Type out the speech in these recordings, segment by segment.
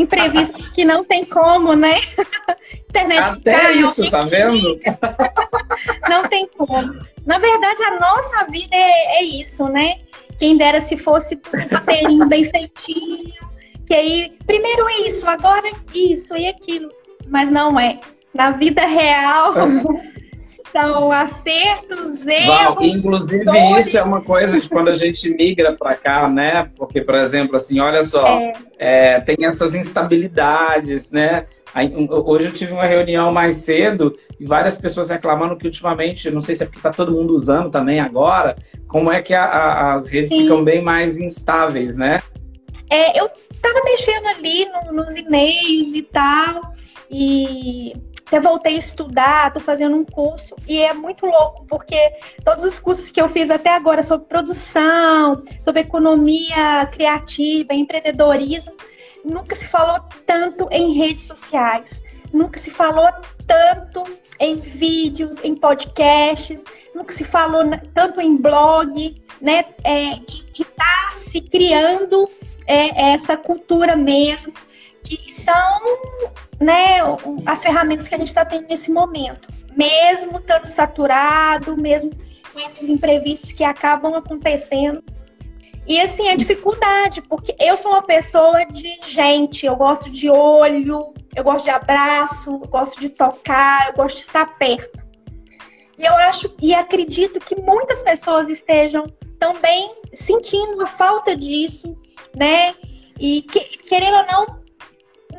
imprevistos que não tem como, né? Internet Até cai, isso, tá vendo? não tem como. Na verdade, a nossa vida é, é isso, né? Quem dera se fosse tudo bem feitinho. Que aí, primeiro isso, agora isso e aquilo. Mas não é. Na vida real, são acertos, erros. Val, inclusive, dores. isso é uma coisa de quando a gente migra para cá, né? Porque, por exemplo, assim, olha só, é. É, tem essas instabilidades, né? Hoje eu tive uma reunião mais cedo e várias pessoas reclamando que ultimamente, não sei se é porque está todo mundo usando também agora, como é que a, a, as redes Sim. ficam bem mais instáveis, né? É, eu estava mexendo ali no, nos e-mails e tal, e eu voltei a estudar, estou fazendo um curso e é muito louco, porque todos os cursos que eu fiz até agora sobre produção, sobre economia criativa, empreendedorismo, nunca se falou tanto em redes sociais, nunca se falou tanto em vídeos, em podcasts, nunca se falou tanto em blog, né? É, de estar tá se criando é, essa cultura mesmo que são né, as ferramentas que a gente está tendo nesse momento. Mesmo estando saturado, mesmo com esses imprevistos que acabam acontecendo. E assim, a dificuldade, porque eu sou uma pessoa de gente, eu gosto de olho, eu gosto de abraço, eu gosto de tocar, eu gosto de estar perto. E eu acho e acredito que muitas pessoas estejam também sentindo a falta disso, né? E que, querendo ou não,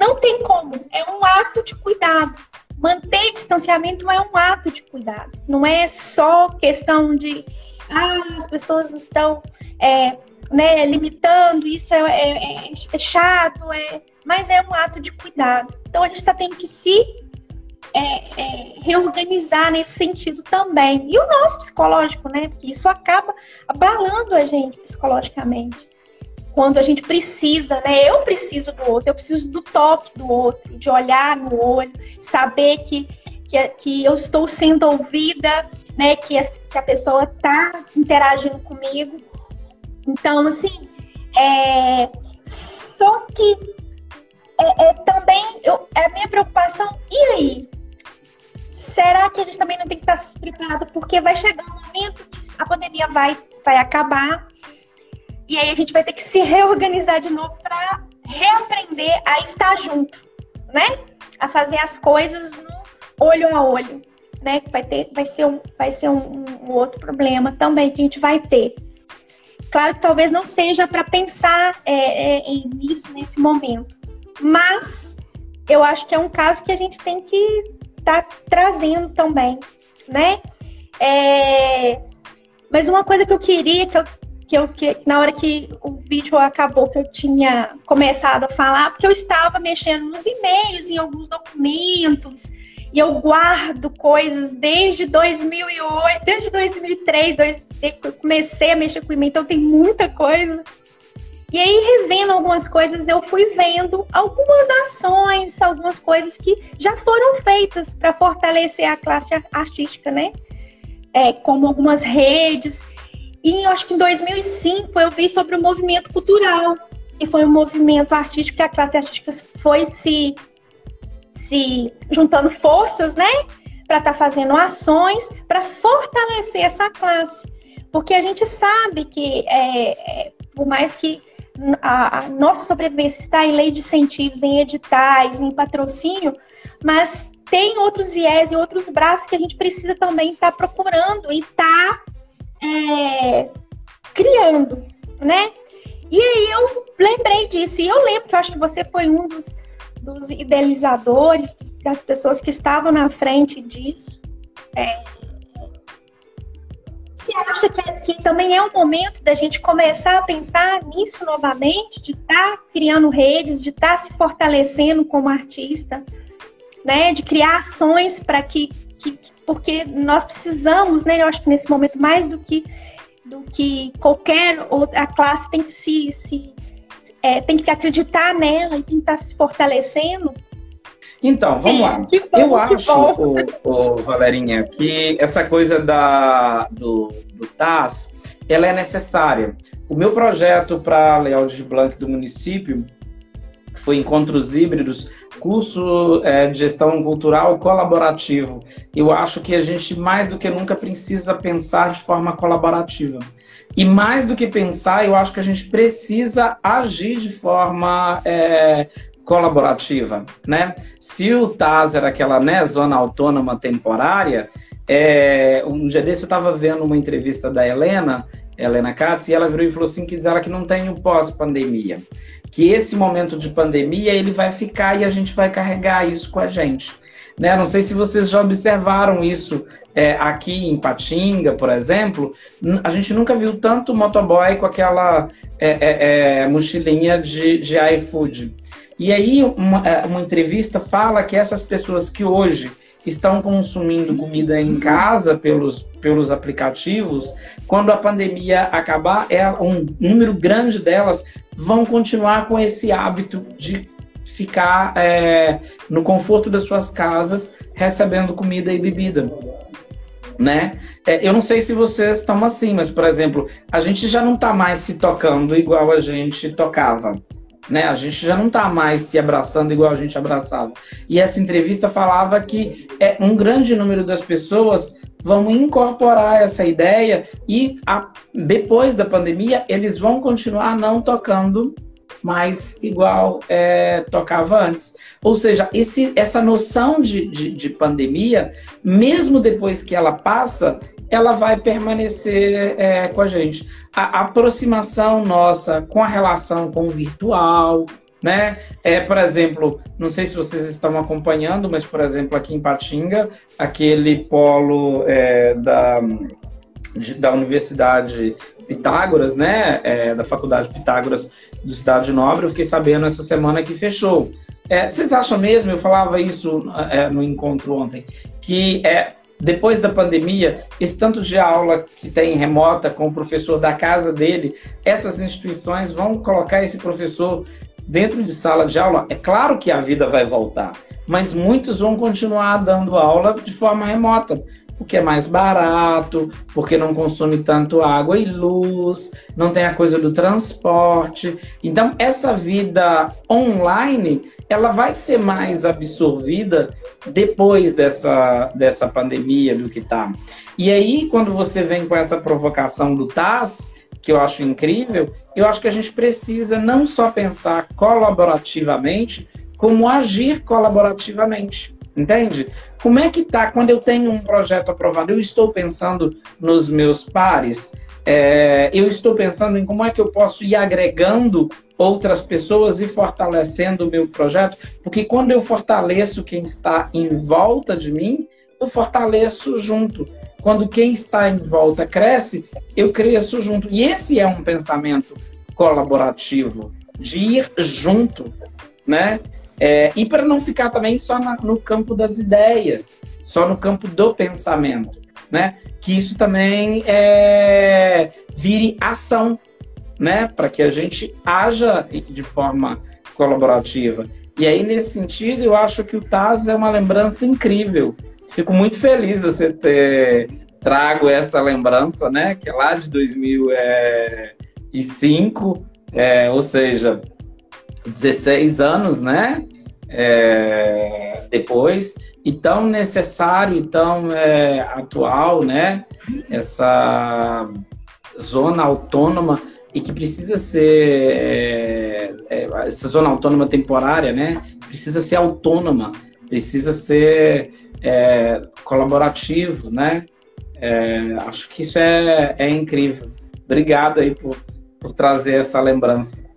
não tem como. É um ato de cuidado. Manter distanciamento é um ato de cuidado. Não é só questão de ah, as pessoas estão é, né, limitando, isso é, é, é, é chato, é, mas é um ato de cuidado. Então a gente está tendo que se é, é, reorganizar nesse sentido também. E o nosso psicológico, né? Porque isso acaba abalando a gente psicologicamente quando a gente precisa, né? Eu preciso do outro, eu preciso do toque do outro, de olhar no olho, saber que, que, que eu estou sendo ouvida, né? Que a, que a pessoa está interagindo comigo. Então, assim, é... só que é, é também eu, é a minha preocupação, e aí? Será que a gente também não tem que estar preparado? Porque vai chegar um momento que a pandemia vai, vai acabar e aí a gente vai ter que se reorganizar de novo para reaprender a estar junto, né? A fazer as coisas no olho a olho, né? Vai ter, vai ser um, vai ser um, um outro problema também que a gente vai ter. Claro que talvez não seja para pensar é, é, nisso nesse momento, mas eu acho que é um caso que a gente tem que estar tá trazendo também, né? É... Mas uma coisa que eu queria, que eu que eu que na hora que o vídeo acabou que eu tinha começado a falar, porque eu estava mexendo nos e-mails, em alguns documentos, e eu guardo coisas desde 2008, desde 2003, dois, eu comecei a mexer com e-mail, então tem muita coisa. E aí, revendo algumas coisas, eu fui vendo algumas ações, algumas coisas que já foram feitas para fortalecer a classe artística, né? É, como algumas redes. E acho que em 2005 eu vi sobre o movimento cultural, que foi um movimento artístico que a classe artística foi se, se juntando forças, né? Para estar tá fazendo ações para fortalecer essa classe. Porque a gente sabe que, é, é, por mais que a, a nossa sobrevivência está em lei de incentivos, em editais, em patrocínio, mas tem outros viés e outros braços que a gente precisa também estar tá procurando e estar tá é, criando, né? E aí eu lembrei disso, e eu lembro que eu acho que você foi um dos, dos idealizadores, das pessoas que estavam na frente disso. É, você acha que, que, também é um momento da gente começar a pensar nisso novamente, de estar tá criando redes, de estar tá se fortalecendo como artista, né? De criar ações para que que, porque nós precisamos, né? Eu acho que nesse momento mais do que do que qualquer outra classe tem que se, se é, tem que acreditar nela e tem que estar se fortalecendo. Então, vamos Sim, lá. Bom, eu acho, ô, ô, Valerinha, que essa coisa da, do, do TAS, ela é necessária. O meu projeto para a Leal de Blanc do município, que foi Encontros Híbridos, curso é, de gestão cultural colaborativo. Eu acho que a gente, mais do que nunca, precisa pensar de forma colaborativa. E mais do que pensar, eu acho que a gente precisa agir de forma é, colaborativa, né? Se o TAS era aquela né, zona autônoma temporária, é, um dia desse eu estava vendo uma entrevista da Helena, Helena Katz, e ela virou e falou assim que diz ela que não tem o pós-pandemia. Que esse momento de pandemia ele vai ficar e a gente vai carregar isso com a gente. Né? Não sei se vocês já observaram isso é, aqui em Patinga, por exemplo. A gente nunca viu tanto motoboy com aquela é, é, é mochilinha de, de iFood. E aí, uma, é, uma entrevista fala que essas pessoas que hoje estão consumindo comida em casa pelos, pelos aplicativos, quando a pandemia acabar, é um número grande delas vão continuar com esse hábito de ficar é, no conforto das suas casas recebendo comida e bebida. Né? É, eu não sei se vocês estão assim, mas, por exemplo, a gente já não está mais se tocando igual a gente tocava né? A gente já não está mais se abraçando igual a gente abraçava. E essa entrevista falava que é, um grande número das pessoas vão incorporar essa ideia e a, depois da pandemia eles vão continuar não tocando mais igual é, tocava antes. Ou seja, esse, essa noção de, de, de pandemia, mesmo depois que ela passa, ela vai permanecer é, com a gente. A, aproximação nossa com a relação com o virtual, né? É, por exemplo, não sei se vocês estão acompanhando, mas, por exemplo, aqui em Patinga, aquele polo é, da, de, da Universidade Pitágoras, né? É, da Faculdade Pitágoras do Cidade Nobre, eu fiquei sabendo essa semana que fechou. É, vocês acham mesmo, eu falava isso é, no encontro ontem, que é, depois da pandemia, esse tanto de aula que tem remota com o professor da casa dele, essas instituições vão colocar esse professor dentro de sala de aula. É claro que a vida vai voltar, mas muitos vão continuar dando aula de forma remota, porque é mais barato, porque não consome tanto água e luz, não tem a coisa do transporte. Então, essa vida online, ela vai ser mais absorvida depois dessa, dessa pandemia do que tá. E aí, quando você vem com essa provocação do TAS, que eu acho incrível, eu acho que a gente precisa não só pensar colaborativamente, como agir colaborativamente. Entende? Como é que tá quando eu tenho um projeto aprovado? Eu estou pensando nos meus pares, é, eu estou pensando em como é que eu posso ir agregando outras pessoas e fortalecendo o meu projeto, porque quando eu fortaleço quem está em volta de mim, eu fortaleço junto. Quando quem está em volta cresce, eu cresço junto. E esse é um pensamento colaborativo, de ir junto, né? É, e para não ficar também só na, no campo das ideias, só no campo do pensamento, né? Que isso também é, vire ação, né? Para que a gente haja de forma colaborativa. E aí, nesse sentido, eu acho que o Taz é uma lembrança incrível. Fico muito feliz de você ter trago essa lembrança, né? Que é lá de 2005, é, ou seja, 16 anos, né? É, depois, e tão necessário e tão é, atual, né? Essa zona autônoma e que precisa ser é, é, essa zona autônoma temporária, né? Precisa ser autônoma, precisa ser é, colaborativo, né? É, acho que isso é, é incrível. Obrigado aí por, por trazer essa lembrança.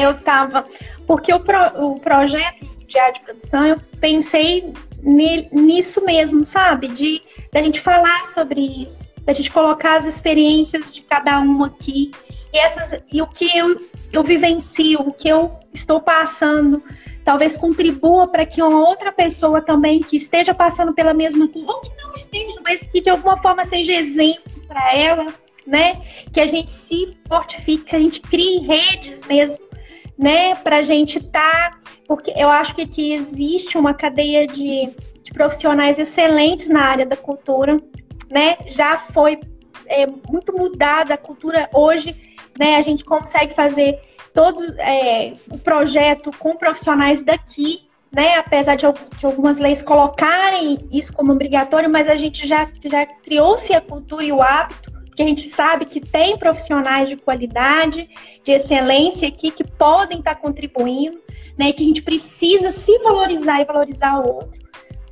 Eu tava. Porque o, pro, o projeto de arte de produção, eu pensei nisso mesmo, sabe? De da gente falar sobre isso, da gente colocar as experiências de cada um aqui. E, essas, e o que eu, eu vivencio, o que eu estou passando, talvez contribua para que uma outra pessoa também que esteja passando pela mesma coisa, ou que não esteja, mas que de alguma forma seja exemplo para ela, né? Que a gente se fortifique, que a gente crie redes mesmo né, para a gente tá, porque eu acho que aqui existe uma cadeia de, de, profissionais excelentes na área da cultura, né, já foi é, muito mudada a cultura hoje né? A gente consegue fazer todo é, o projeto com profissionais daqui, né? Apesar de, de, algumas leis colocarem isso como obrigatório, mas a gente já, já criou-se a cultura e o hábito, porque a gente sabe que tem profissionais de qualidade, de excelência aqui que podem estar contribuindo, né? Que a gente precisa se valorizar e valorizar o outro.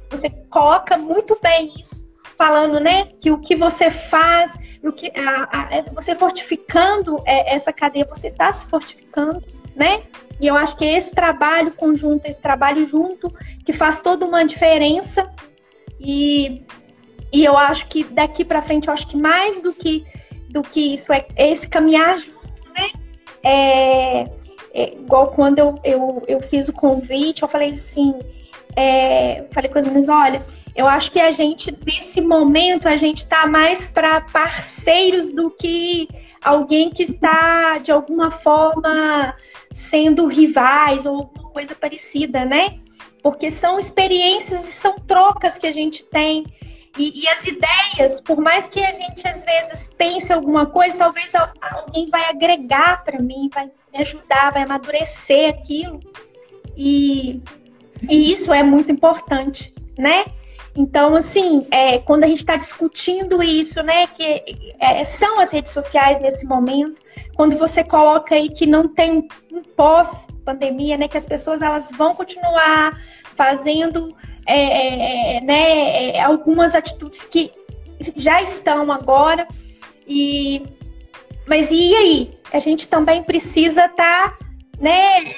Você coloca muito bem isso, falando, né? Que o que você faz, o que a, a, é, você fortificando é, essa cadeia, você está se fortificando, né? E eu acho que é esse trabalho conjunto, esse trabalho junto, que faz toda uma diferença. E, e eu acho que daqui para frente, eu acho que mais do que, do que isso, é esse caminhar junto, né? É, é, igual quando eu, eu, eu fiz o convite, eu falei assim, é, falei com as meninas, olha, eu acho que a gente, nesse momento, a gente está mais para parceiros do que alguém que está, de alguma forma, sendo rivais ou alguma coisa parecida, né? Porque são experiências e são trocas que a gente tem. E, e, as ideias, por mais que a gente às vezes pense alguma coisa, talvez alguém vai agregar para mim, vai me ajudar, vai amadurecer aquilo. E, e isso é muito importante, né? Então, assim, é, quando a gente está discutindo isso, né, que é, são as redes sociais nesse momento, quando você coloca aí que não tem um pós-pandemia, né, que as pessoas elas vão continuar fazendo é, é, é né, é, algumas atitudes que já estão agora, e mas e aí? A gente também precisa estar, tá, né,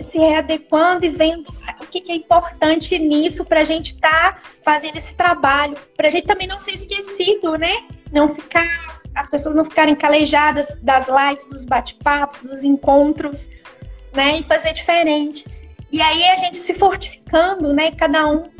se readequando e vendo o que, que é importante nisso para a gente estar tá fazendo esse trabalho, para a gente também não ser esquecido, né? Não ficar, as pessoas não ficarem calejadas das lives, dos bate-papos, dos encontros, né? E fazer diferente. E aí a gente se fortificando, né? Cada um.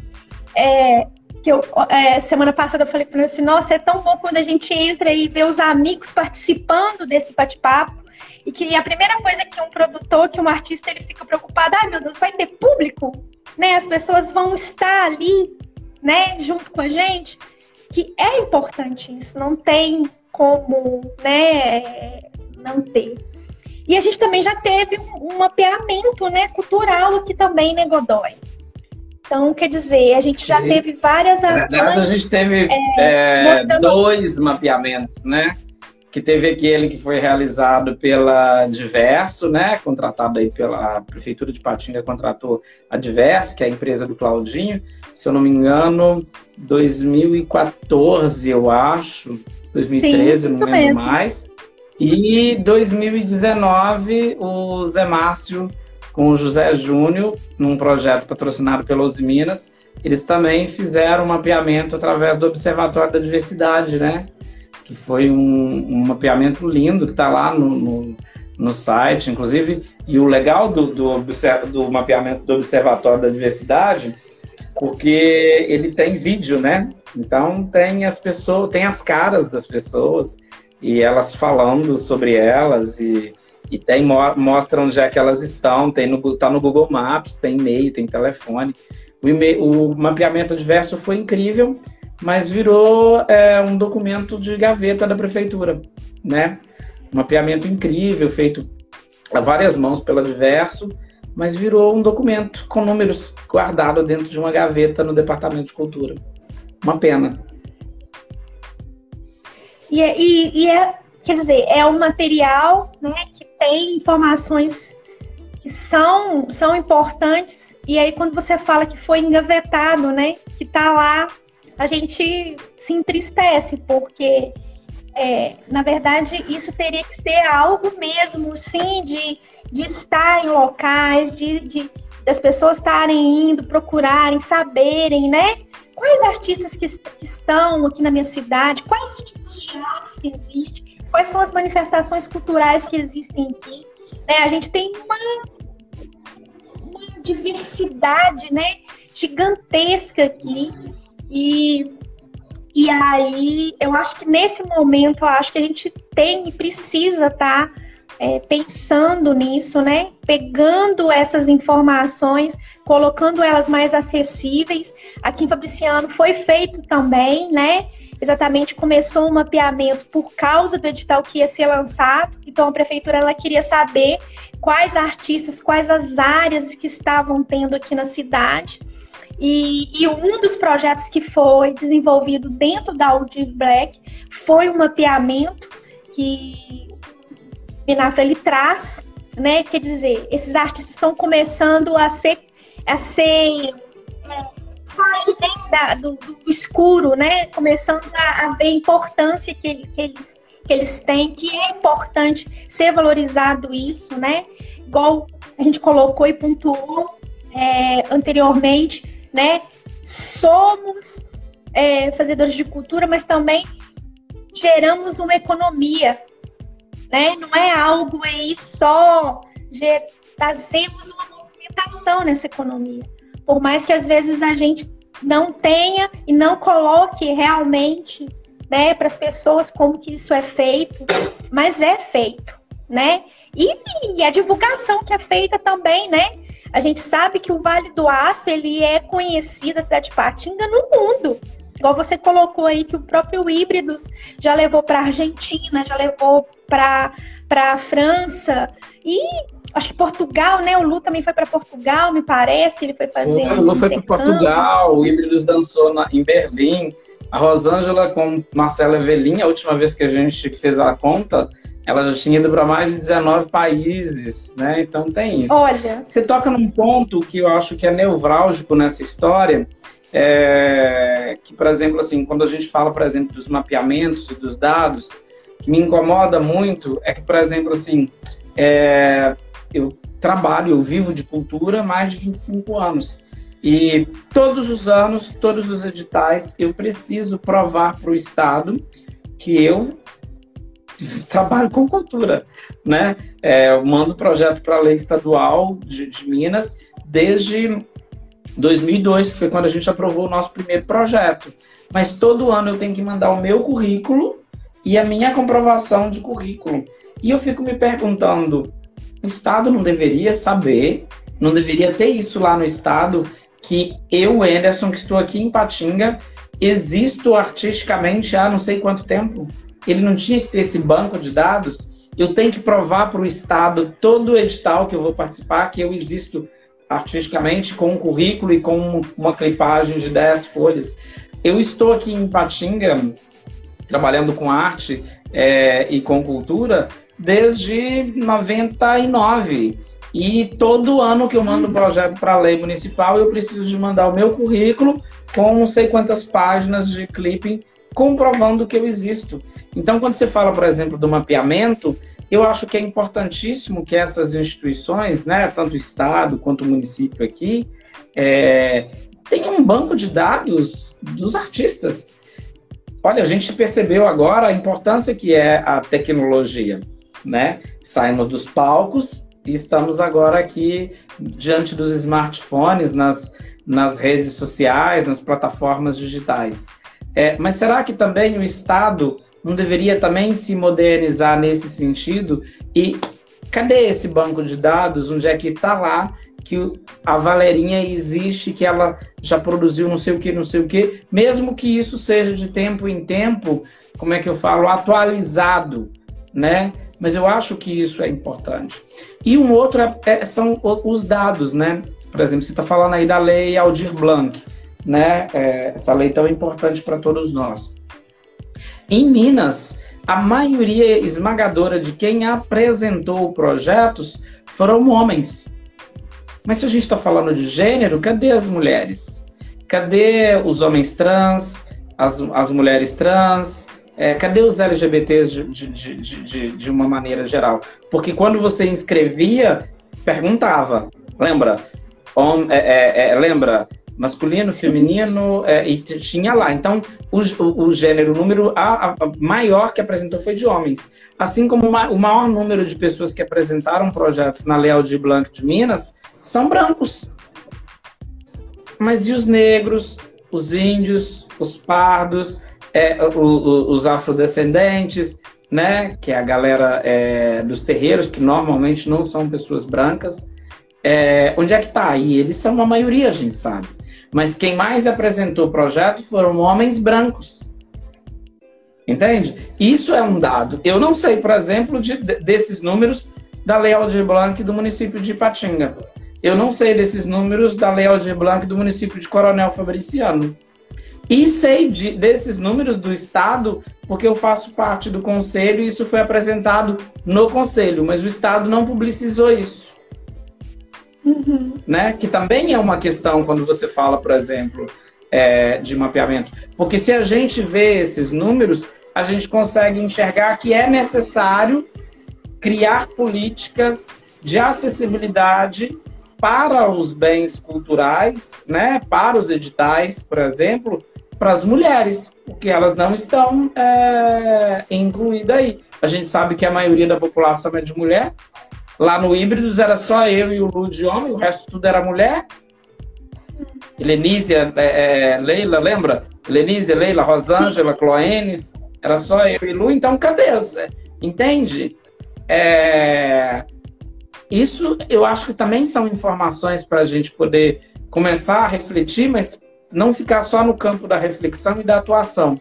É, que eu, é, semana passada eu falei para assim, nossa, é tão bom quando a gente entra e vê os amigos participando desse bate-papo e que a primeira coisa que um produtor, que um artista, ele fica preocupado, ai meu Deus, vai ter público? Né? As pessoas vão estar ali, né, junto com a gente, que é importante isso, não tem como, né, não ter. E a gente também já teve um, um mapeamento, né, cultural aqui também, né, Godoy? Então, quer dizer, a gente Sim. já teve várias ações. Na verdade, a gente teve é, é, mostrando... dois mapeamentos, né? que teve aquele que foi realizado pela Diverso, né, contratado aí pela Prefeitura de Patinga, contratou a Diverso, que é a empresa do Claudinho, se eu não me engano, 2014, eu acho, 2013, Sim, não lembro mesmo. mais. E 2019, o Zé Márcio com o José Júnior, num projeto patrocinado pela Minas, eles também fizeram um mapeamento através do Observatório da Diversidade, né? que foi um, um mapeamento lindo que está lá no, no, no, site, inclusive, e o legal do, do, do mapeamento do Observatório da Diversidade, porque ele tem vídeo, né? Então tem as pessoas, tem as caras das pessoas e elas falando sobre elas e, e tem mostra onde é que elas estão, tem no tá no Google Maps, tem e-mail, tem telefone. O, o mapeamento diverso foi incrível mas virou é, um documento de gaveta da prefeitura, né? Um mapeamento incrível, feito a várias mãos pela Diverso, mas virou um documento com números guardado dentro de uma gaveta no Departamento de Cultura. Uma pena. E, é, e, e é, quer dizer, é um material né, que tem informações que são, são importantes, e aí quando você fala que foi engavetado, né, que está lá a gente se entristece, porque, é, na verdade, isso teria que ser algo mesmo, sim, de, de estar em locais, de, de das pessoas estarem indo, procurarem, saberem, né? Quais artistas que, que estão aqui na minha cidade, quais os tipos de artes que existem, quais são as manifestações culturais que existem aqui. Né? A gente tem uma, uma diversidade né, gigantesca aqui e, e aí, eu acho que nesse momento, eu acho que a gente tem e precisa estar tá, é, pensando nisso, né? Pegando essas informações, colocando elas mais acessíveis. Aqui em Fabriciano foi feito também, né? exatamente começou um mapeamento por causa do edital que ia ser lançado. Então a prefeitura ela queria saber quais artistas, quais as áreas que estavam tendo aqui na cidade. E, e, um dos projetos que foi desenvolvido dentro da Audi Black foi um mapeamento que Binafra ele traz, né? Quer dizer, esses artistas estão começando a ser, a ser é, sair da, do, do, escuro, né? Começando a, a ver a importância que, que, eles, que eles têm, que é importante ser valorizado isso, né? Igual a gente colocou e pontuou é, anteriormente, né? Somos é, fazedores de cultura, mas também geramos uma economia, né? Não é algo aí só trazemos uma movimentação nessa economia. Por mais que às vezes a gente não tenha e não coloque realmente, né, para as pessoas como que isso é feito, mas é feito, né? E, e a divulgação que é feita também, né? A gente sabe que o Vale do Aço ele é conhecido, a cidade de Patinga, no mundo. Igual você colocou aí que o próprio Híbridos já levou para a Argentina, já levou para a França e acho que Portugal, né? O Lu também foi para Portugal, me parece. Ele foi fazer. o Lu foi para Portugal, o Híbridos dançou na, em Berlim. A Rosângela com Marcela Evelin, a última vez que a gente fez a conta, ela já tinha ido para mais de 19 países, né? Então tem isso. Olha. Você toca num ponto que eu acho que é nevrálgico nessa história, é, que, por exemplo, assim, quando a gente fala, por exemplo, dos mapeamentos e dos dados, que me incomoda muito é que, por exemplo, assim, é, eu trabalho, eu vivo de cultura há mais de 25 anos. E todos os anos, todos os editais, eu preciso provar para o Estado que eu trabalho com cultura, né? É, eu mando projeto para a lei estadual de, de, Minas desde 2002, que foi quando a gente aprovou o nosso primeiro projeto. Mas todo ano eu tenho que mandar o meu currículo e a minha comprovação de currículo. E eu fico me perguntando, o Estado não deveria saber, não deveria ter isso lá no Estado, que eu, Anderson, que estou aqui em Patinga, existo artisticamente há não sei quanto tempo? ele não tinha que ter esse banco de dados. Eu tenho que provar para o Estado todo o edital que eu vou participar que eu existo artisticamente com um currículo e com uma clipagem de 10 folhas. Eu estou aqui em Patinga trabalhando com arte é, e com cultura desde 99. E todo ano que eu mando um projeto para a lei municipal, eu preciso de mandar o meu currículo com não sei quantas páginas de clipping comprovando que eu existo. Então, quando você fala, por exemplo, do mapeamento, eu acho que é importantíssimo que essas instituições, né, tanto o Estado quanto o município aqui, é, tenham um banco de dados dos artistas. Olha, a gente percebeu agora a importância que é a tecnologia, né? Saímos dos palcos e estamos agora aqui diante dos smartphones, nas, nas redes sociais, nas plataformas digitais. É, mas será que também o Estado não deveria também se modernizar nesse sentido? E cadê esse banco de dados? Onde é que está lá que a Valerinha existe, que ela já produziu não sei o que, não sei o que, mesmo que isso seja de tempo em tempo, como é que eu falo, atualizado, né? Mas eu acho que isso é importante. E um outro é, é, são os dados, né? Por exemplo, você está falando aí da lei Aldir Blanc né, é, essa lei tão importante para todos nós. Em Minas, a maioria esmagadora de quem apresentou projetos foram homens. Mas se a gente está falando de gênero, cadê as mulheres? Cadê os homens trans, as, as mulheres trans? É, cadê os LGBTs de, de, de, de, uma maneira geral? Porque quando você inscrevia, perguntava, lembra? Hom, é, é, é lembra? Masculino, feminino, é, e tinha lá. Então, o, o, o gênero, o número a, a, maior que apresentou foi de homens. Assim como uma, o maior número de pessoas que apresentaram projetos na Leal de Blanc de Minas são brancos. Mas e os negros, os índios, os pardos, é, o, o, os afrodescendentes, né? Que é a galera é, dos terreiros, que normalmente não são pessoas brancas. É, onde é que está? E eles são uma maioria, a gente sabe. Mas quem mais apresentou o projeto foram homens brancos. Entende? Isso é um dado. Eu não sei, por exemplo, de, desses números da Lei Aldir Blanc do município de Ipatinga. Eu não sei desses números da Lei Aldir Blanc do município de Coronel Fabriciano. E sei de, desses números do Estado porque eu faço parte do conselho e isso foi apresentado no conselho, mas o Estado não publicizou isso. Uhum. Né? Que também é uma questão quando você fala, por exemplo, é, de mapeamento. Porque se a gente vê esses números, a gente consegue enxergar que é necessário criar políticas de acessibilidade para os bens culturais, né, para os editais, por exemplo, para as mulheres, porque elas não estão é, incluídas aí. A gente sabe que a maioria da população é de mulher. Lá no Híbridos era só eu e o Lu de homem, o resto tudo era mulher. Lenísia, é, é, Leila, lembra? Lenísia, Leila, Rosângela, Cloenes, era só eu e Lu, então cadê? Entende? É... Isso eu acho que também são informações para a gente poder começar a refletir, mas não ficar só no campo da reflexão e da atuação.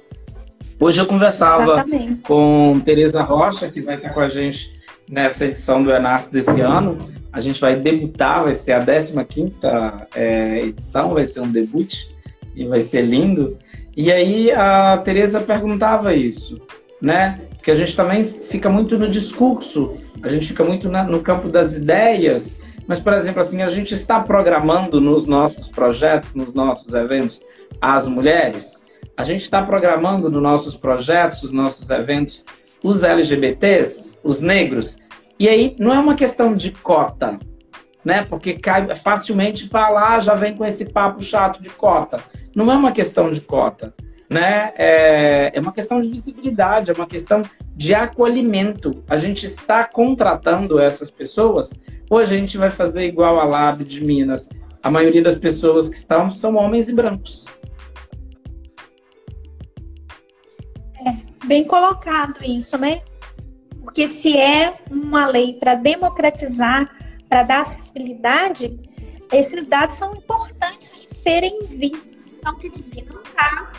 Hoje eu conversava Exatamente. com Tereza Rocha, que vai estar com a gente nessa edição do Enas desse ano. A gente vai debutar, vai ser a 15 é, edição, vai ser um debut e vai ser lindo. E aí a Tereza perguntava isso, né? Porque a gente também fica muito no discurso, a gente fica muito na, no campo das ideias, mas, por exemplo, assim, a gente está programando nos nossos projetos, nos nossos eventos, as mulheres, a gente está programando nos nossos projetos, nos nossos eventos, os LGBTs, os negros, e aí não é uma questão de cota, né? Porque cai facilmente falar, ah, já vem com esse papo chato de cota. Não é uma questão de cota, né? É, é uma questão de visibilidade, é uma questão de acolhimento. A gente está contratando essas pessoas ou a gente vai fazer igual a Lab de Minas? A maioria das pessoas que estão são homens e brancos. É, bem colocado isso, né? Porque se é uma lei para democratizar, para dar acessibilidade, esses dados são importantes de serem vistos. Então, quer dizer, não está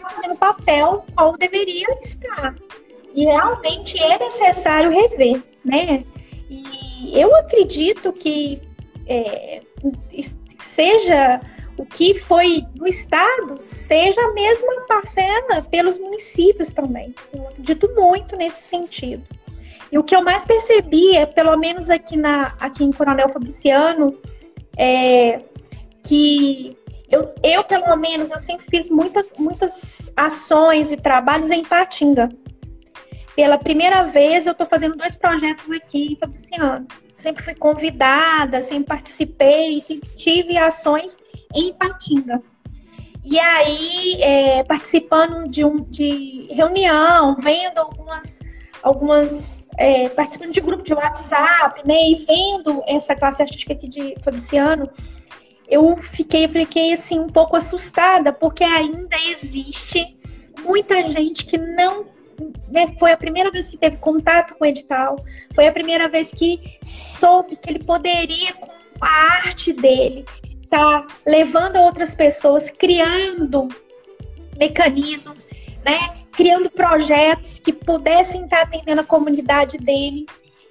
tá fazendo papel qual deveria estar. E realmente é necessário rever, né? E eu acredito que é, seja o que foi do Estado, seja a mesma parcela pelos municípios também. Eu acredito muito nesse sentido. E o que eu mais percebi, é, pelo menos aqui, na, aqui em Coronel Fabriciano, é que eu, eu, pelo menos, eu sempre fiz muita, muitas ações e trabalhos em Patinga. Pela primeira vez, eu estou fazendo dois projetos aqui em Fabriciano. Sempre fui convidada, sempre participei, sempre tive ações em Patinga. E aí, é, participando de, um, de reunião, vendo algumas, algumas é, participando de grupo de WhatsApp, né, e vendo essa classe artística aqui de Fabriciano, eu fiquei, fiquei assim um pouco assustada, porque ainda existe muita gente que não né, foi a primeira vez que teve contato com o edital, foi a primeira vez que soube que ele poderia, com a arte dele, tá levando outras pessoas, criando mecanismos, né, criando projetos que pudessem estar atendendo a comunidade dele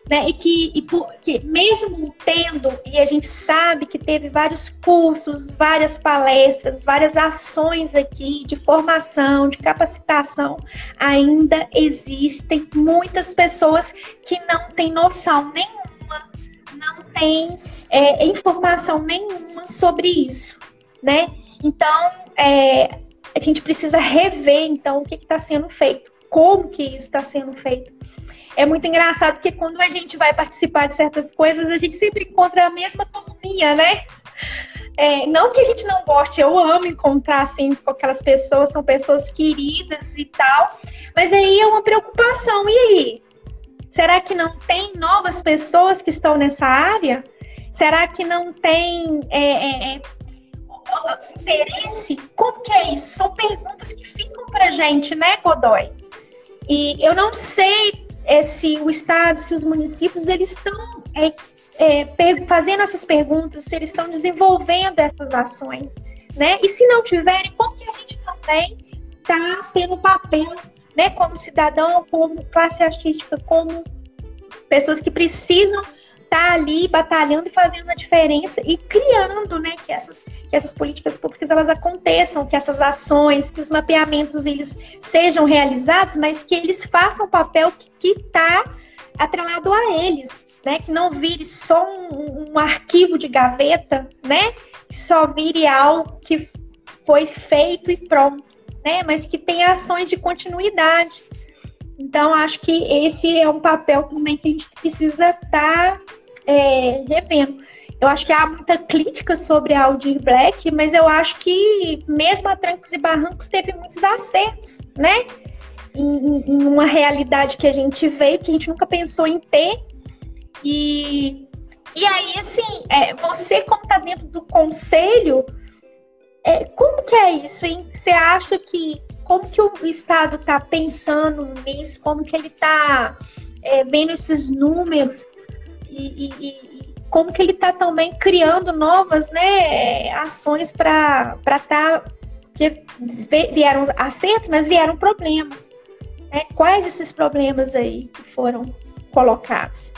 né? E que, e que mesmo tendo, e a gente sabe que teve vários cursos, várias palestras, várias ações aqui de formação, de capacitação, ainda existem muitas pessoas que não têm noção nenhuma, não têm é, informação nenhuma sobre isso, né? Então, é, a gente precisa rever, então, o que está sendo feito, como que isso está sendo feito é muito engraçado porque quando a gente vai participar de certas coisas, a gente sempre encontra a mesma turminha, né? É, não que a gente não goste, eu amo encontrar assim com aquelas pessoas, são pessoas queridas e tal, mas aí é uma preocupação. E aí? Será que não tem novas pessoas que estão nessa área? Será que não tem é, é, é interesse? Como que é isso? São perguntas que ficam pra gente, né, Godoy? E eu não sei é, se o Estado, se os municípios, eles estão é, é, fazendo essas perguntas, se eles estão desenvolvendo essas ações, né? E se não tiverem, como que a gente também está tendo papel né, como cidadão, como classe artística, como pessoas que precisam tá ali batalhando e fazendo a diferença e criando, né, que essas, que essas políticas públicas elas aconteçam, que essas ações, que os mapeamentos eles sejam realizados, mas que eles façam o papel que está atrelado a eles, né, que não vire só um, um arquivo de gaveta, né, que só vire algo que foi feito e pronto, né, mas que tenha ações de continuidade. Então, acho que esse é um papel também que a gente precisa estar tá é, revendo. Eu acho que há muita crítica sobre a Aldir Black, mas eu acho que mesmo a Trancos e Barrancos teve muitos acertos, né? Em, em uma realidade que a gente veio, que a gente nunca pensou em ter. E, e aí, assim, é, você como está dentro do conselho, é, como que é isso, hein? Você acha que como que o Estado está pensando nisso? Como que ele está é, vendo esses números? E, e, e como que ele está também criando novas né, ações para estar. Tá, porque vieram acertos, mas vieram problemas. Né? Quais esses problemas aí que foram colocados?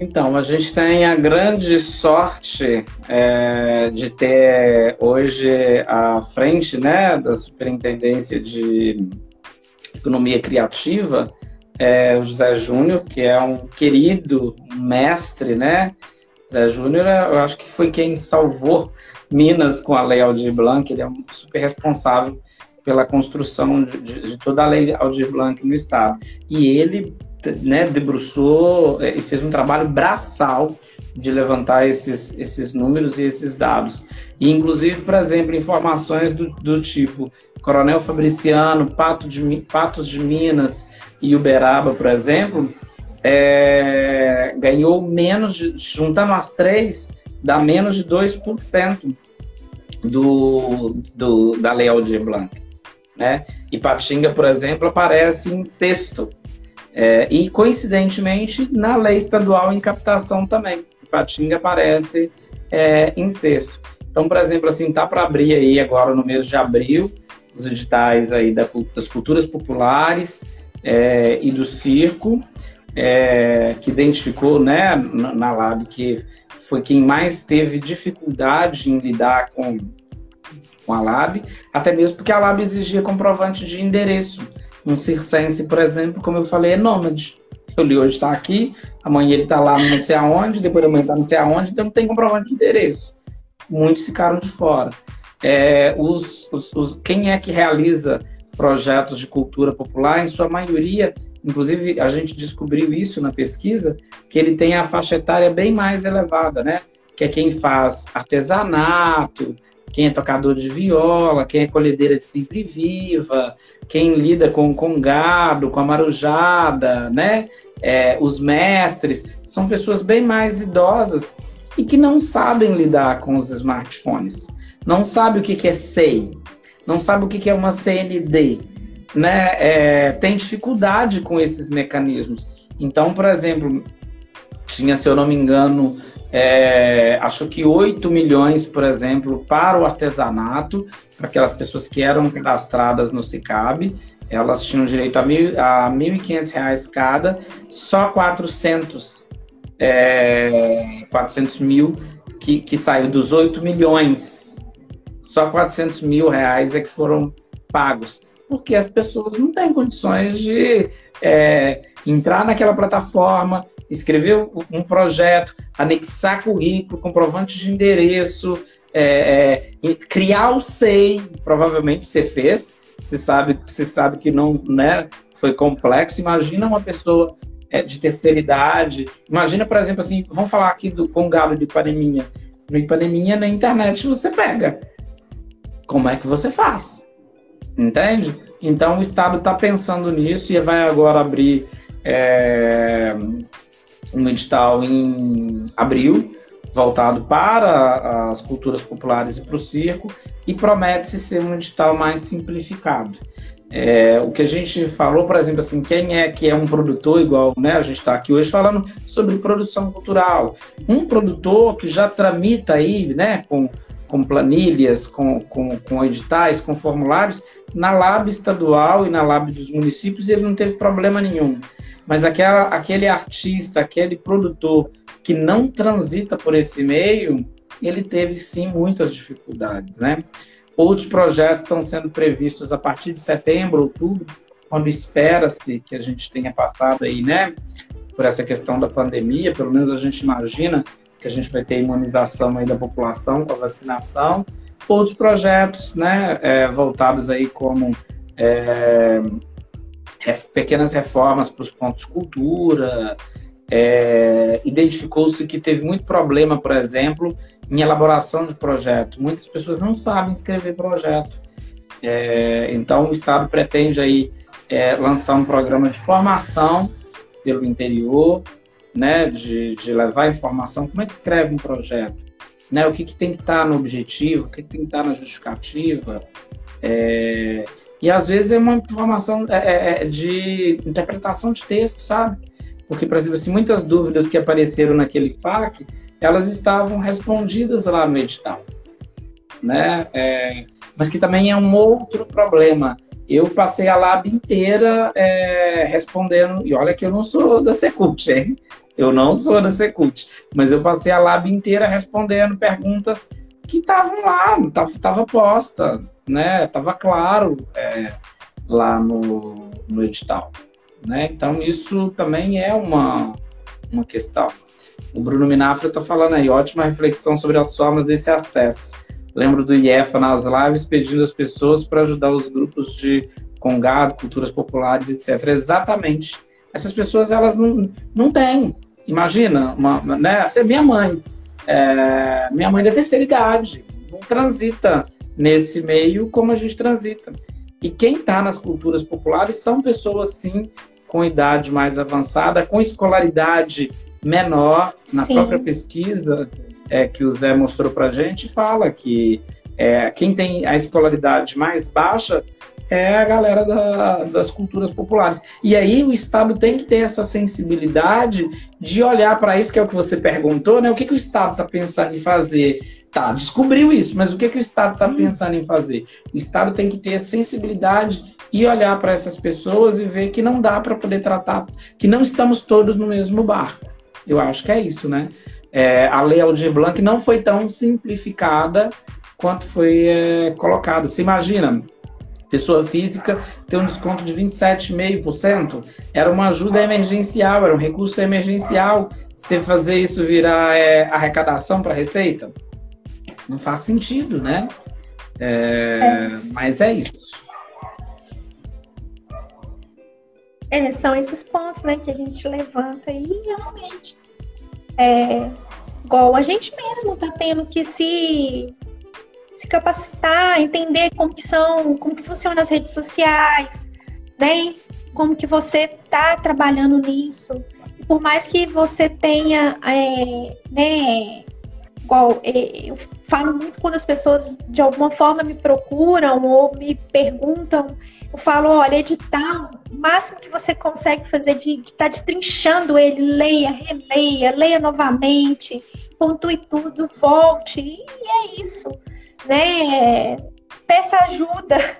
Então, a gente tem a grande sorte é, de ter hoje à frente né, da Superintendência de Economia Criativa é, o José Júnior, que é um querido mestre, né? José Júnior, eu acho que foi quem salvou Minas com a Lei Aldir Blanc, ele é um super responsável pela construção de, de, de toda a Lei Aldir Blanc no Estado. E ele né, debruçou é, e fez um trabalho braçal de levantar esses, esses números e esses dados. E, inclusive, por exemplo, informações do, do tipo Coronel Fabriciano, Pato de, Patos de Minas, e Uberaba, por exemplo, é, ganhou menos, de, juntando as três, dá menos de 2% do, do, da Lei Aldir Blanc. Né? E Patinga, por exemplo, aparece em sexto. É, e, coincidentemente, na lei estadual em captação também. Patinga aparece é, em sexto. Então, por exemplo, assim, tá para abrir aí agora no mês de abril os editais aí das culturas populares, é, e do circo, é, que identificou né, na, na Lab que foi quem mais teve dificuldade em lidar com, com a Lab, até mesmo porque a Lab exigia comprovante de endereço. Um circense, por exemplo, como eu falei, é nômade. Ele hoje está aqui, amanhã ele está lá não sei aonde, depois da manhã está não sei aonde, então não tem comprovante de endereço. Muitos ficaram de fora. É, os, os, os, quem é que realiza projetos de cultura popular, em sua maioria, inclusive a gente descobriu isso na pesquisa, que ele tem a faixa etária bem mais elevada, né? Que é quem faz artesanato, quem é tocador de viola, quem é colhedeira de sempre viva, quem lida com, com gado, com a marujada, né? É, os mestres, são pessoas bem mais idosas e que não sabem lidar com os smartphones. Não sabem o que, que é SEI, não sabe o que é uma CND, né? É, tem dificuldade com esses mecanismos. Então, por exemplo, tinha, se eu não me engano, é, acho que 8 milhões, por exemplo, para o artesanato, para aquelas pessoas que eram cadastradas no CICAB, elas tinham direito a, mil, a 1.500 reais cada, só 400, é, 400 mil que, que saiu dos 8 milhões só 400 mil reais é que foram pagos, porque as pessoas não têm condições de é, entrar naquela plataforma, escrever um projeto, anexar currículo, comprovante de endereço, é, é, criar o SEI, provavelmente você fez, você sabe, você sabe que não né, foi complexo. Imagina uma pessoa é, de terceira idade. Imagina, por exemplo, assim, vamos falar aqui do, com o galo de Ipaneminha. No Ipaneminha, na internet, você pega como é que você faz? Entende? Então o Estado está pensando nisso e vai agora abrir é, um edital em abril, voltado para as culturas populares e para o circo, e promete-se ser um edital mais simplificado. É, o que a gente falou, por exemplo, assim, quem é que é um produtor igual, né? A gente está aqui hoje falando sobre produção cultural. Um produtor que já tramita aí, né, com com planilhas, com, com, com editais, com formulários, na lab estadual e na lab dos municípios ele não teve problema nenhum. Mas aquela, aquele artista, aquele produtor que não transita por esse meio, ele teve sim muitas dificuldades, né? Outros projetos estão sendo previstos a partir de setembro, outubro, quando espera-se que a gente tenha passado aí, né, por essa questão da pandemia, pelo menos a gente imagina que a gente vai ter imunização aí da população com a vacinação, outros projetos, né, é, voltados aí como é, pequenas reformas para os pontos de cultura, é, identificou-se que teve muito problema, por exemplo, em elaboração de projeto. Muitas pessoas não sabem escrever projeto. É, então, o Estado pretende aí é, lançar um programa de formação pelo interior, né, de, de levar informação, como é que escreve um projeto, né, o que, que tem que estar no objetivo, o que, que tem que estar na justificativa, é, e às vezes é uma informação é, é, é de interpretação de texto, sabe? Porque, por exemplo, assim, muitas dúvidas que apareceram naquele FAQ, elas estavam respondidas lá no edital, né? É, mas que também é um outro problema. Eu passei a lab inteira é, respondendo, e olha que eu não sou da Secult, hein? Eu não sou da Secult, mas eu passei a lab inteira respondendo perguntas que estavam lá, estava posta, né? Tava claro é, lá no, no edital, né? Então isso também é uma, uma questão. O Bruno Minafra está falando aí, ótima reflexão sobre as formas desse acesso. Lembro do IEFA nas lives pedindo às pessoas para ajudar os grupos de congado, culturas populares, etc. Exatamente. Essas pessoas, elas não, não têm. Imagina, uma, né? Essa é minha mãe. É, minha mãe é da terceira idade, não transita nesse meio como a gente transita. E quem está nas culturas populares são pessoas, sim, com idade mais avançada, com escolaridade menor. Na sim. própria pesquisa é, que o Zé mostrou para a gente, fala que é, quem tem a escolaridade mais baixa é a galera da, das culturas populares. E aí o Estado tem que ter essa sensibilidade de olhar para isso, que é o que você perguntou, né? O que, que o Estado está pensando em fazer? Tá, descobriu isso, mas o que, que o Estado está pensando em fazer? O Estado tem que ter a sensibilidade e olhar para essas pessoas e ver que não dá para poder tratar, que não estamos todos no mesmo barco. Eu acho que é isso, né? É, a Lei Aldir Blanc não foi tão simplificada quanto foi é, colocada. Você imagina, pessoa física ter um desconto de 27,5%. Era uma ajuda emergencial, era um recurso emergencial. Você fazer isso virar é, arrecadação para a Receita? Não faz sentido, né? É. Mas é isso. É, são esses pontos né, que a gente levanta e realmente é igual a gente mesmo tá tendo que se se capacitar, entender como que são, como que funcionam as redes sociais, né? Como que você tá trabalhando nisso. E por mais que você tenha, é, né? Igual, é, eu falo muito quando as pessoas de alguma forma me procuram ou me perguntam, eu falo, olha, edital, o máximo que você consegue fazer de estar tá destrinchando ele, leia, releia, leia novamente, pontue tudo, volte, e é isso né? Peça ajuda,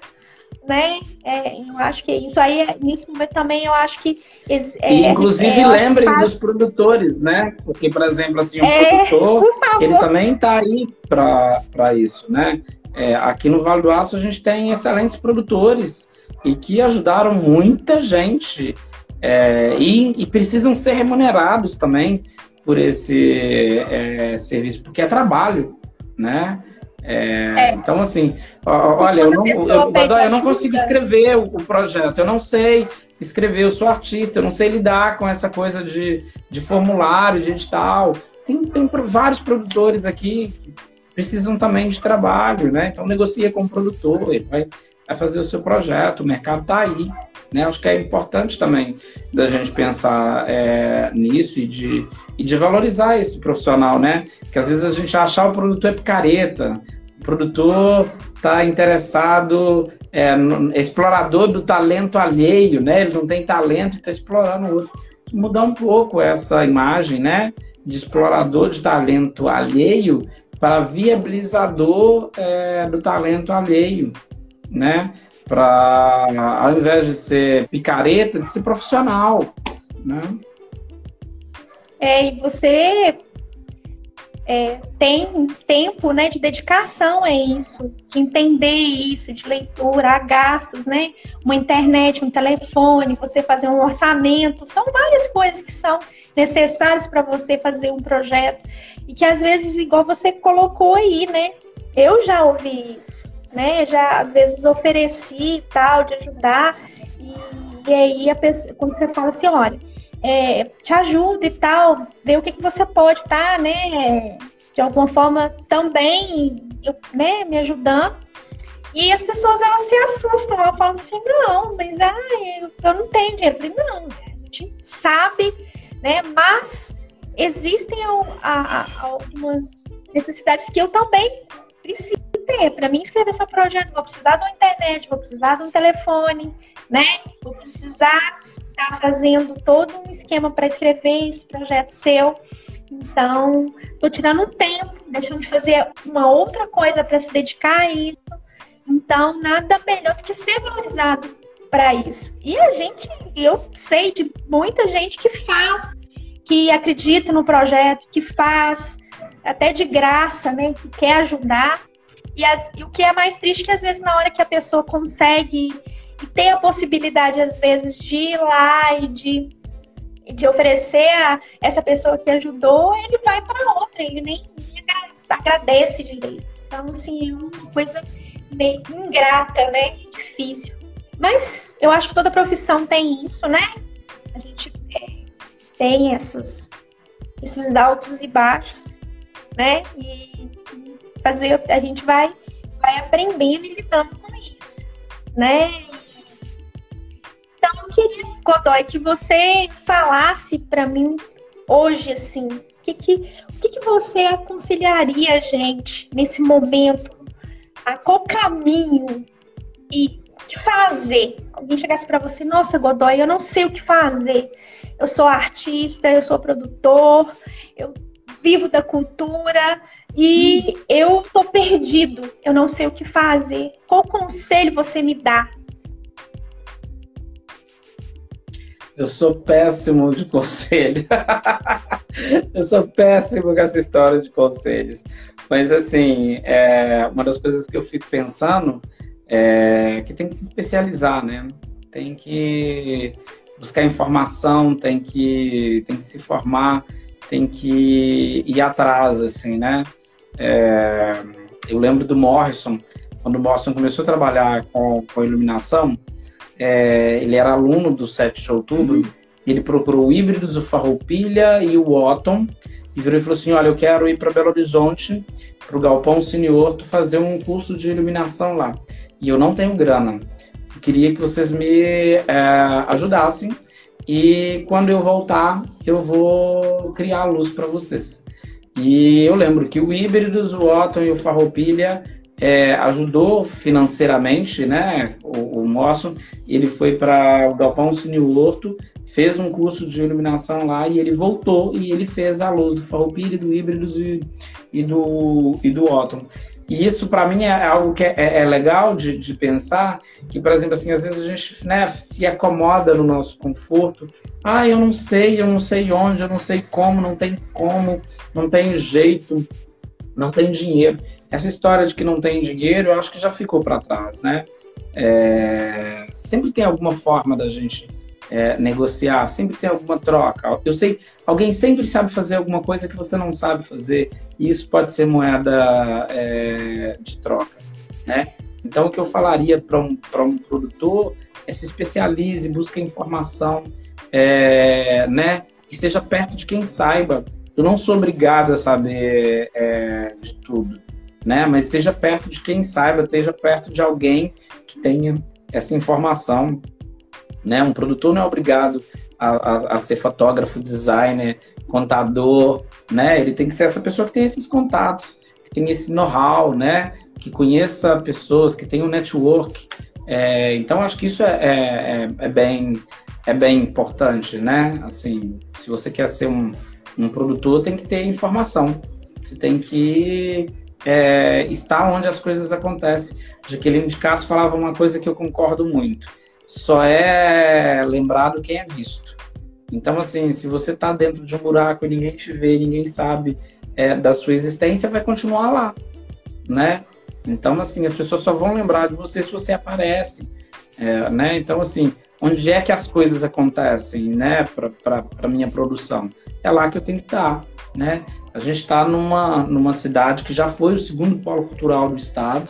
né? É, eu acho que isso aí, nesse momento também, eu acho que. É, e, inclusive, é, lembrem faz... dos produtores, né? Porque, por exemplo, assim, o é, produtor, ele também está aí para isso, né? É, aqui no Vale do Aço, a gente tem excelentes produtores e que ajudaram muita gente é, e, e, precisam ser remunerados também por esse é, serviço, porque é trabalho, né? É, é. Então, assim, olha, eu não, eu, eu não consigo escrever o, o, projeto, eu não sei escrever, eu sou artista, eu não sei lidar com essa coisa de, de formulário, de edital. Tem, tem vários produtores aqui que precisam também de trabalho, né? Então, negocia com o produtor, ele vai, vai fazer o seu projeto, o mercado está aí. Né? Acho que é importante também da gente pensar é, nisso e de, e de valorizar esse profissional, né? Que às vezes a gente acha o produtor é picareta, o produtor está interessado, é, no, explorador do talento alheio, né? Ele não tem talento e está explorando o outro. Mudar um pouco essa imagem, né? De explorador de talento alheio para viabilizador é, do talento alheio, né? Para, ao invés de ser picareta, de ser profissional, né? É, e você é, tem tempo né, de dedicação a isso, de entender isso, de leitura, há gastos, né? Uma internet, um telefone, você fazer um orçamento, são várias coisas que são necessárias para você fazer um projeto. E que às vezes, igual você colocou aí, né? Eu já ouvi isso, né? Já às vezes ofereci tal, de ajudar. E, e aí pessoa, quando você fala assim, olha, é, te ajuda e tal, ver o que, que você pode estar, tá, né, de alguma forma também, né, me ajudando. E as pessoas, elas se assustam, elas falam assim, não, mas ah, eu, eu não tenho dinheiro. Eu falei, não, a gente sabe, né, mas existem algumas necessidades que eu também preciso ter. Para mim escrever seu projeto, vou precisar de uma internet, vou precisar de um telefone, né, vou precisar está fazendo todo um esquema para escrever esse projeto seu. Então, estou tirando um tempo, deixando de fazer uma outra coisa para se dedicar a isso. Então, nada melhor do que ser valorizado para isso. E a gente, eu sei de muita gente que faz, que acredita no projeto, que faz até de graça, né? Que quer ajudar. E, as, e o que é mais triste é que às vezes na hora que a pessoa consegue e tem a possibilidade, às vezes, de ir lá e de, de oferecer a essa pessoa que ajudou, ele vai para outra, ele nem, nem agradece direito. Então, assim, é uma coisa meio ingrata, né? Difícil. Mas eu acho que toda profissão tem isso, né? A gente é, tem essas, esses altos e baixos, né? E fazer, a gente vai, vai aprendendo e lidando com isso, né? Então, eu queria, Godoy, que você falasse para mim hoje, assim, o que, que, o que, que você aconselharia a gente nesse momento? A qual caminho e o que fazer? Alguém chegasse para você, nossa, Godoy, eu não sei o que fazer. Eu sou artista, eu sou produtor, eu vivo da cultura e eu tô perdido, eu não sei o que fazer. Qual conselho você me dá? Eu sou péssimo de conselho. eu sou péssimo com essa história de conselhos. Mas, assim, é, uma das coisas que eu fico pensando é que tem que se especializar, né? Tem que buscar informação, tem que, tem que se formar, tem que ir atrás, assim, né? É, eu lembro do Morrison, quando o Morrison começou a trabalhar com, com iluminação, é, ele era aluno do 7 de outubro, ele procurou o Híbridos, o Farroupilha e o Otton, e virou e falou assim, olha, eu quero ir para Belo Horizonte, para o Galpão Senior, fazer um curso de iluminação lá. E eu não tenho grana. Eu queria que vocês me é, ajudassem, e quando eu voltar, eu vou criar a luz para vocês. E eu lembro que o Híbridos, o Otton e o Farroupilha é, ajudou financeiramente, né? O, o ele foi para o Galpão Cine Horto, fez um curso de iluminação lá e ele voltou e ele fez a luz do Farroupilha, do Híbridos e, e, do, e do Otton. E isso, para mim, é algo que é, é, é legal de, de, pensar, que, por exemplo, assim, às vezes a gente né, se acomoda no nosso conforto. Ah, eu não sei, eu não sei onde, eu não sei como, não tem como, não tem jeito, não tem dinheiro essa história de que não tem dinheiro, eu acho que já ficou para trás, né? É, sempre tem alguma forma da gente é, negociar, sempre tem alguma troca. Eu sei, alguém sempre sabe fazer alguma coisa que você não sabe fazer, e isso pode ser moeda é, de troca, né? Então, o que eu falaria para um, um produtor é se especialize, busque informação, é, né? Esteja perto de quem saiba. Eu não sou obrigado a saber é, de tudo né? Mas esteja perto de quem saiba, esteja perto de alguém que tenha essa informação, né? Um produtor não é obrigado a, a, a ser fotógrafo, designer, contador, né? Ele tem que ser essa pessoa que tem esses contatos, que tem esse know-how, né? Que conheça pessoas, que tem um network. É, então, acho que isso é, é, é, é, bem, é bem importante, né? Assim, se você quer ser um, um produtor, tem que ter informação Você tem que é, estar onde as coisas acontecem. Jaqueline de Castro falava uma coisa que eu concordo muito. Só é lembrado quem é visto. Então, assim, se você está dentro de um buraco e ninguém te vê, ninguém sabe é, da sua existência, vai continuar lá, né? Então, assim, as pessoas só vão lembrar de você se você aparece, é, né? Então, assim, onde é que as coisas acontecem, né, para minha produção? É lá que eu tenho que estar, né? A gente está numa, numa cidade que já foi o segundo polo cultural do estado,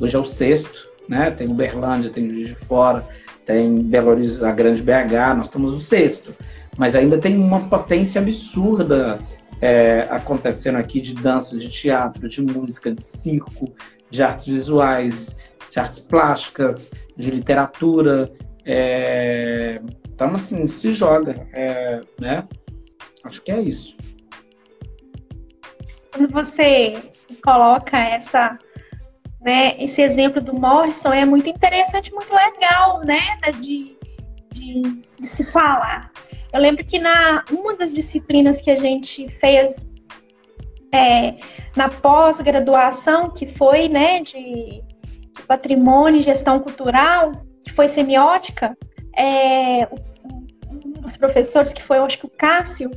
hoje é o sexto, né? Tem Uberlândia, tem Juiz de Fora, tem Belo Horizonte, a Grande BH, nós estamos no sexto. Mas ainda tem uma potência absurda é, acontecendo aqui de dança, de teatro, de música, de circo, de artes visuais, de artes plásticas, de literatura, é... Então, assim, se joga, é... né? Acho que é isso. Quando você coloca essa, né, esse exemplo do Morrison, é muito interessante, muito legal, né, de, de, de se falar. Eu lembro que na uma das disciplinas que a gente fez é, na pós-graduação, que foi né, de patrimônio e gestão cultural, que foi semiótica, é, um dos professores, que foi, eu acho que o Cássio,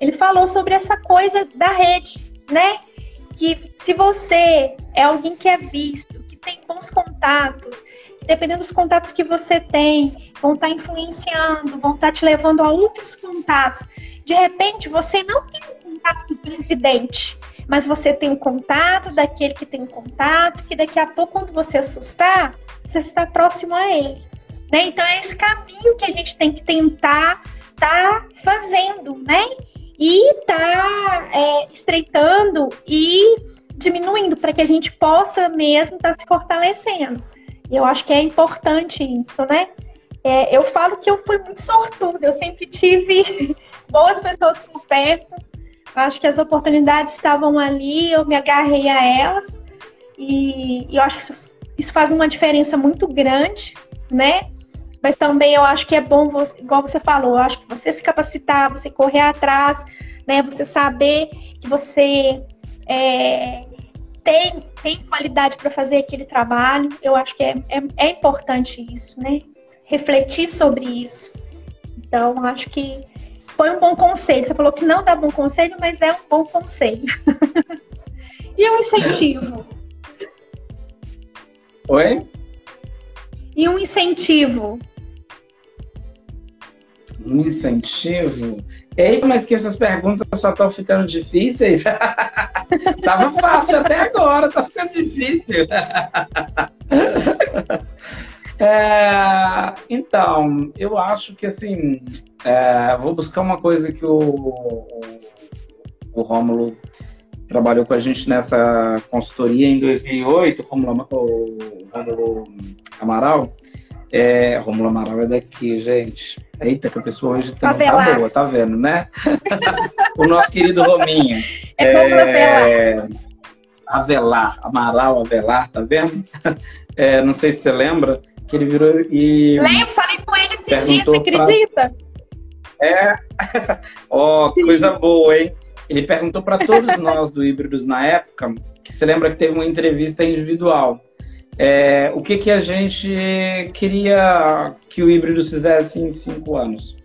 ele falou sobre essa coisa da rede, né? Que se você é alguém que é visto, que tem bons contatos, dependendo dos contatos que você tem, vão estar tá influenciando, vão estar tá te levando a outros contatos. De repente, você não tem o contato do presidente, mas você tem o contato daquele que tem contato, que daqui a pouco, quando você assustar, você está próximo a ele. Né? Então é esse caminho que a gente tem que tentar tá fazendo, né? E tá é, estreitando e diminuindo para que a gente possa mesmo estar tá se fortalecendo. E eu acho que é importante isso, né? É, eu falo que eu fui muito sortuda, eu sempre tive boas pessoas por perto. Acho que as oportunidades estavam ali, eu me agarrei a elas. E, e eu acho que isso isso faz uma diferença muito grande, né? Mas também eu acho que é bom, igual você falou, eu acho que você se capacitar, você correr atrás, né? Você saber que você é, tem, tem qualidade para fazer aquele trabalho. Eu acho que é, é, é, importante isso, né? Refletir sobre isso. Então, acho que foi um bom conselho. Você falou que não dá bom conselho, mas é um bom conselho. e um incentivo. Oi? E um incentivo? Um incentivo? Ei, mas que essas perguntas só estão ficando difíceis? Tava fácil até agora, tá ficando difícil. é, então, eu acho que assim, é, vou buscar uma coisa que o, o, o Rômulo trabalhou com a gente nessa consultoria em 2008, Romulo, o Romulo Amaral. É, Romulo Amaral é daqui, gente. Eita, que a pessoa hoje tá, tá boa, tá vendo, né? o nosso querido Rominho. É, é Avelar, Amaral Avelar, tá vendo? É, não sei se você lembra, que ele virou e. Lembro, falei com ele esses dias, você acredita? Pra... É. Ó, oh, coisa boa, hein? Ele perguntou para todos nós do Híbridos na época, que você lembra que teve uma entrevista individual. É, o que, que a gente queria que o Híbridos fizesse em cinco anos.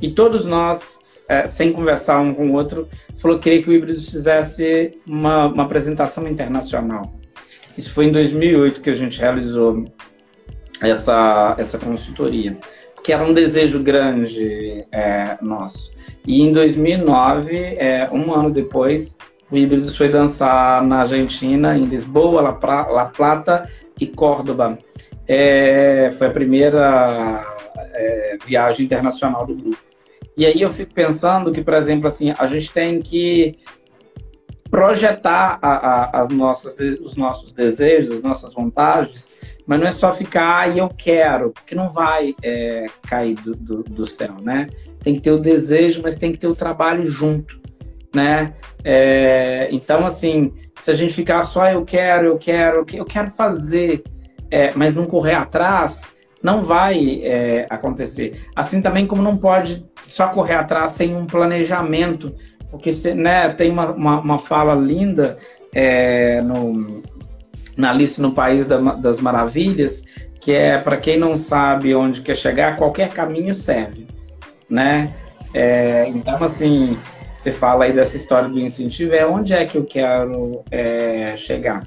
E todos nós, é, sem conversar um com o outro, falou que queria que o Híbridos fizesse uma, uma apresentação internacional. Isso foi em 2008 que a gente realizou essa, essa consultoria, que era um desejo grande é, nosso. E em 2009, é, um ano depois, o Híbridos foi dançar na Argentina, em Lisboa, La, Plata e Córdoba. É, foi a primeira é, viagem internacional do grupo. E aí eu fico pensando que, por exemplo, assim, a gente tem que projetar a, a, as nossas, os nossos desejos, as nossas vontades, mas não é só ficar, ah, eu quero, porque não vai é, cair do, do, do céu, né? tem que ter o desejo, mas tem que ter o trabalho junto, né? É, então, assim, se a gente ficar só eu quero, eu quero, eu quero fazer, é, mas não correr atrás, não vai é, acontecer. Assim também como não pode só correr atrás sem um planejamento, porque né, tem uma, uma, uma fala linda é, no, na Alice no País da, das Maravilhas, que é para quem não sabe onde quer chegar, qualquer caminho serve, né? É, então, assim, você fala aí dessa história do incentivo, é onde é que eu quero é, chegar,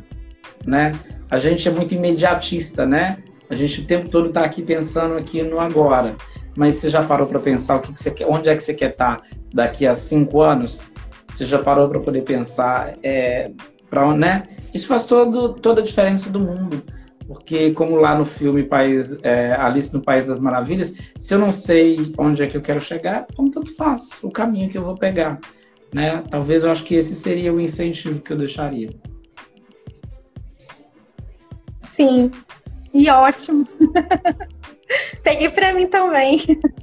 né? A gente é muito imediatista, né? A gente o tempo todo está aqui pensando aqui no agora. Mas você já parou para pensar o que, que, você quer, onde é que você quer estar tá daqui a cinco anos? Você já parou para poder pensar, é, para né? Isso faz todo, toda a diferença do mundo. Porque, como lá no filme País, é, Alice no País das Maravilhas, se eu não sei onde é que eu quero chegar, como tanto faz o caminho que eu vou pegar. Né? Talvez eu acho que esse seria o incentivo que eu deixaria. Sim, e ótimo. Peguei para mim também.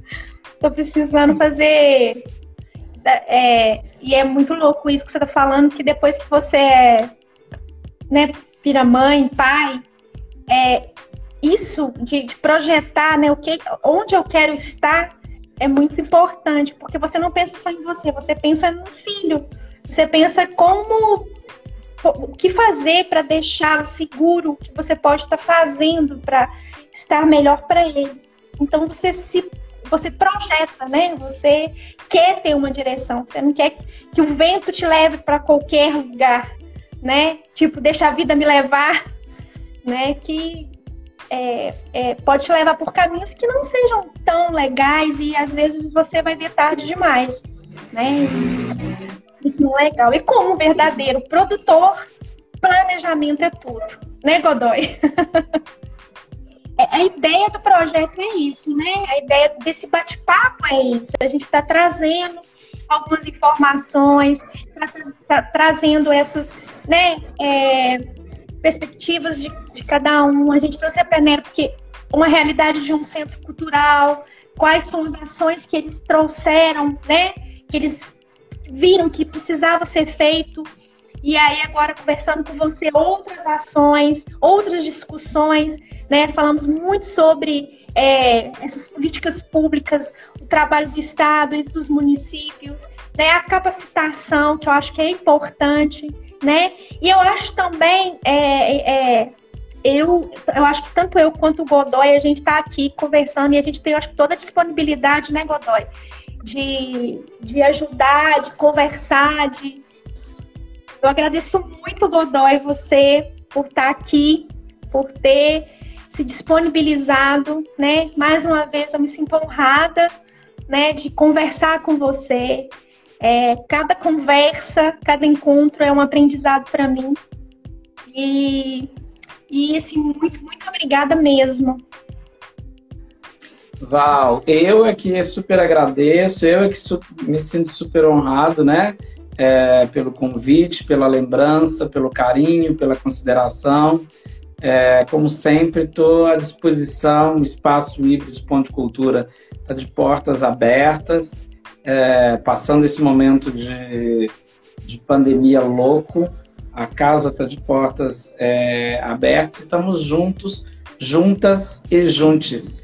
Tô precisando fazer. É, e é muito louco isso que você tá falando, que depois que você é, né, mãe, pai, é, isso de, de, projetar né, o que, onde eu quero estar é muito importante, porque você não pensa só em você, você pensa no filho. Você pensa como o que fazer para deixar seguro o que você pode estar fazendo para estar melhor para ele. Então você se você projeta, né? Você quer ter uma direção. Você não quer que o vento te leve para qualquer lugar, né? Tipo, deixa a vida me levar né? Que é, é, pode te levar por caminhos que não sejam tão legais e às vezes você vai ver tarde demais, né? Isso não é legal. E como verdadeiro produtor, planejamento é tudo, né, Godoy? É, a ideia do projeto é isso, né? A ideia desse bate-papo é isso. A gente está trazendo algumas informações, tá, tá, trazendo essas, né? É, perspectivas de, de cada um. A gente trouxe a Penélope porque uma realidade de um centro cultural, quais são as ações que eles trouxeram, né? Que eles viram que precisava ser feito. E aí agora conversando com você outras ações, outras discussões, né? Falamos muito sobre é, essas políticas públicas, o trabalho do Estado e dos municípios, né? A capacitação, que eu acho que é importante né? E eu acho também, é, é, eu, eu acho que tanto eu quanto o Godoy, a gente está aqui conversando e a gente tem, acho que, toda a disponibilidade, né, Godoy? De, de ajudar, de conversar, de... Eu agradeço muito, Godoy, você por estar tá aqui, por ter se disponibilizado, né? Mais uma vez, eu me sinto honrada, né, de conversar com você, é, cada conversa, cada encontro é um aprendizado para mim. E, e assim, muito, muito obrigada mesmo. Val, eu é que super agradeço, eu é que me sinto super honrado, né? É, pelo convite, pela lembrança, pelo carinho, pela consideração. É, como sempre, estou à disposição. O Espaço Híbridos Ponte Cultura está de portas abertas é, passando esse momento de, de pandemia louco, a casa está de portas é, abertas, estamos juntos, juntas e juntes.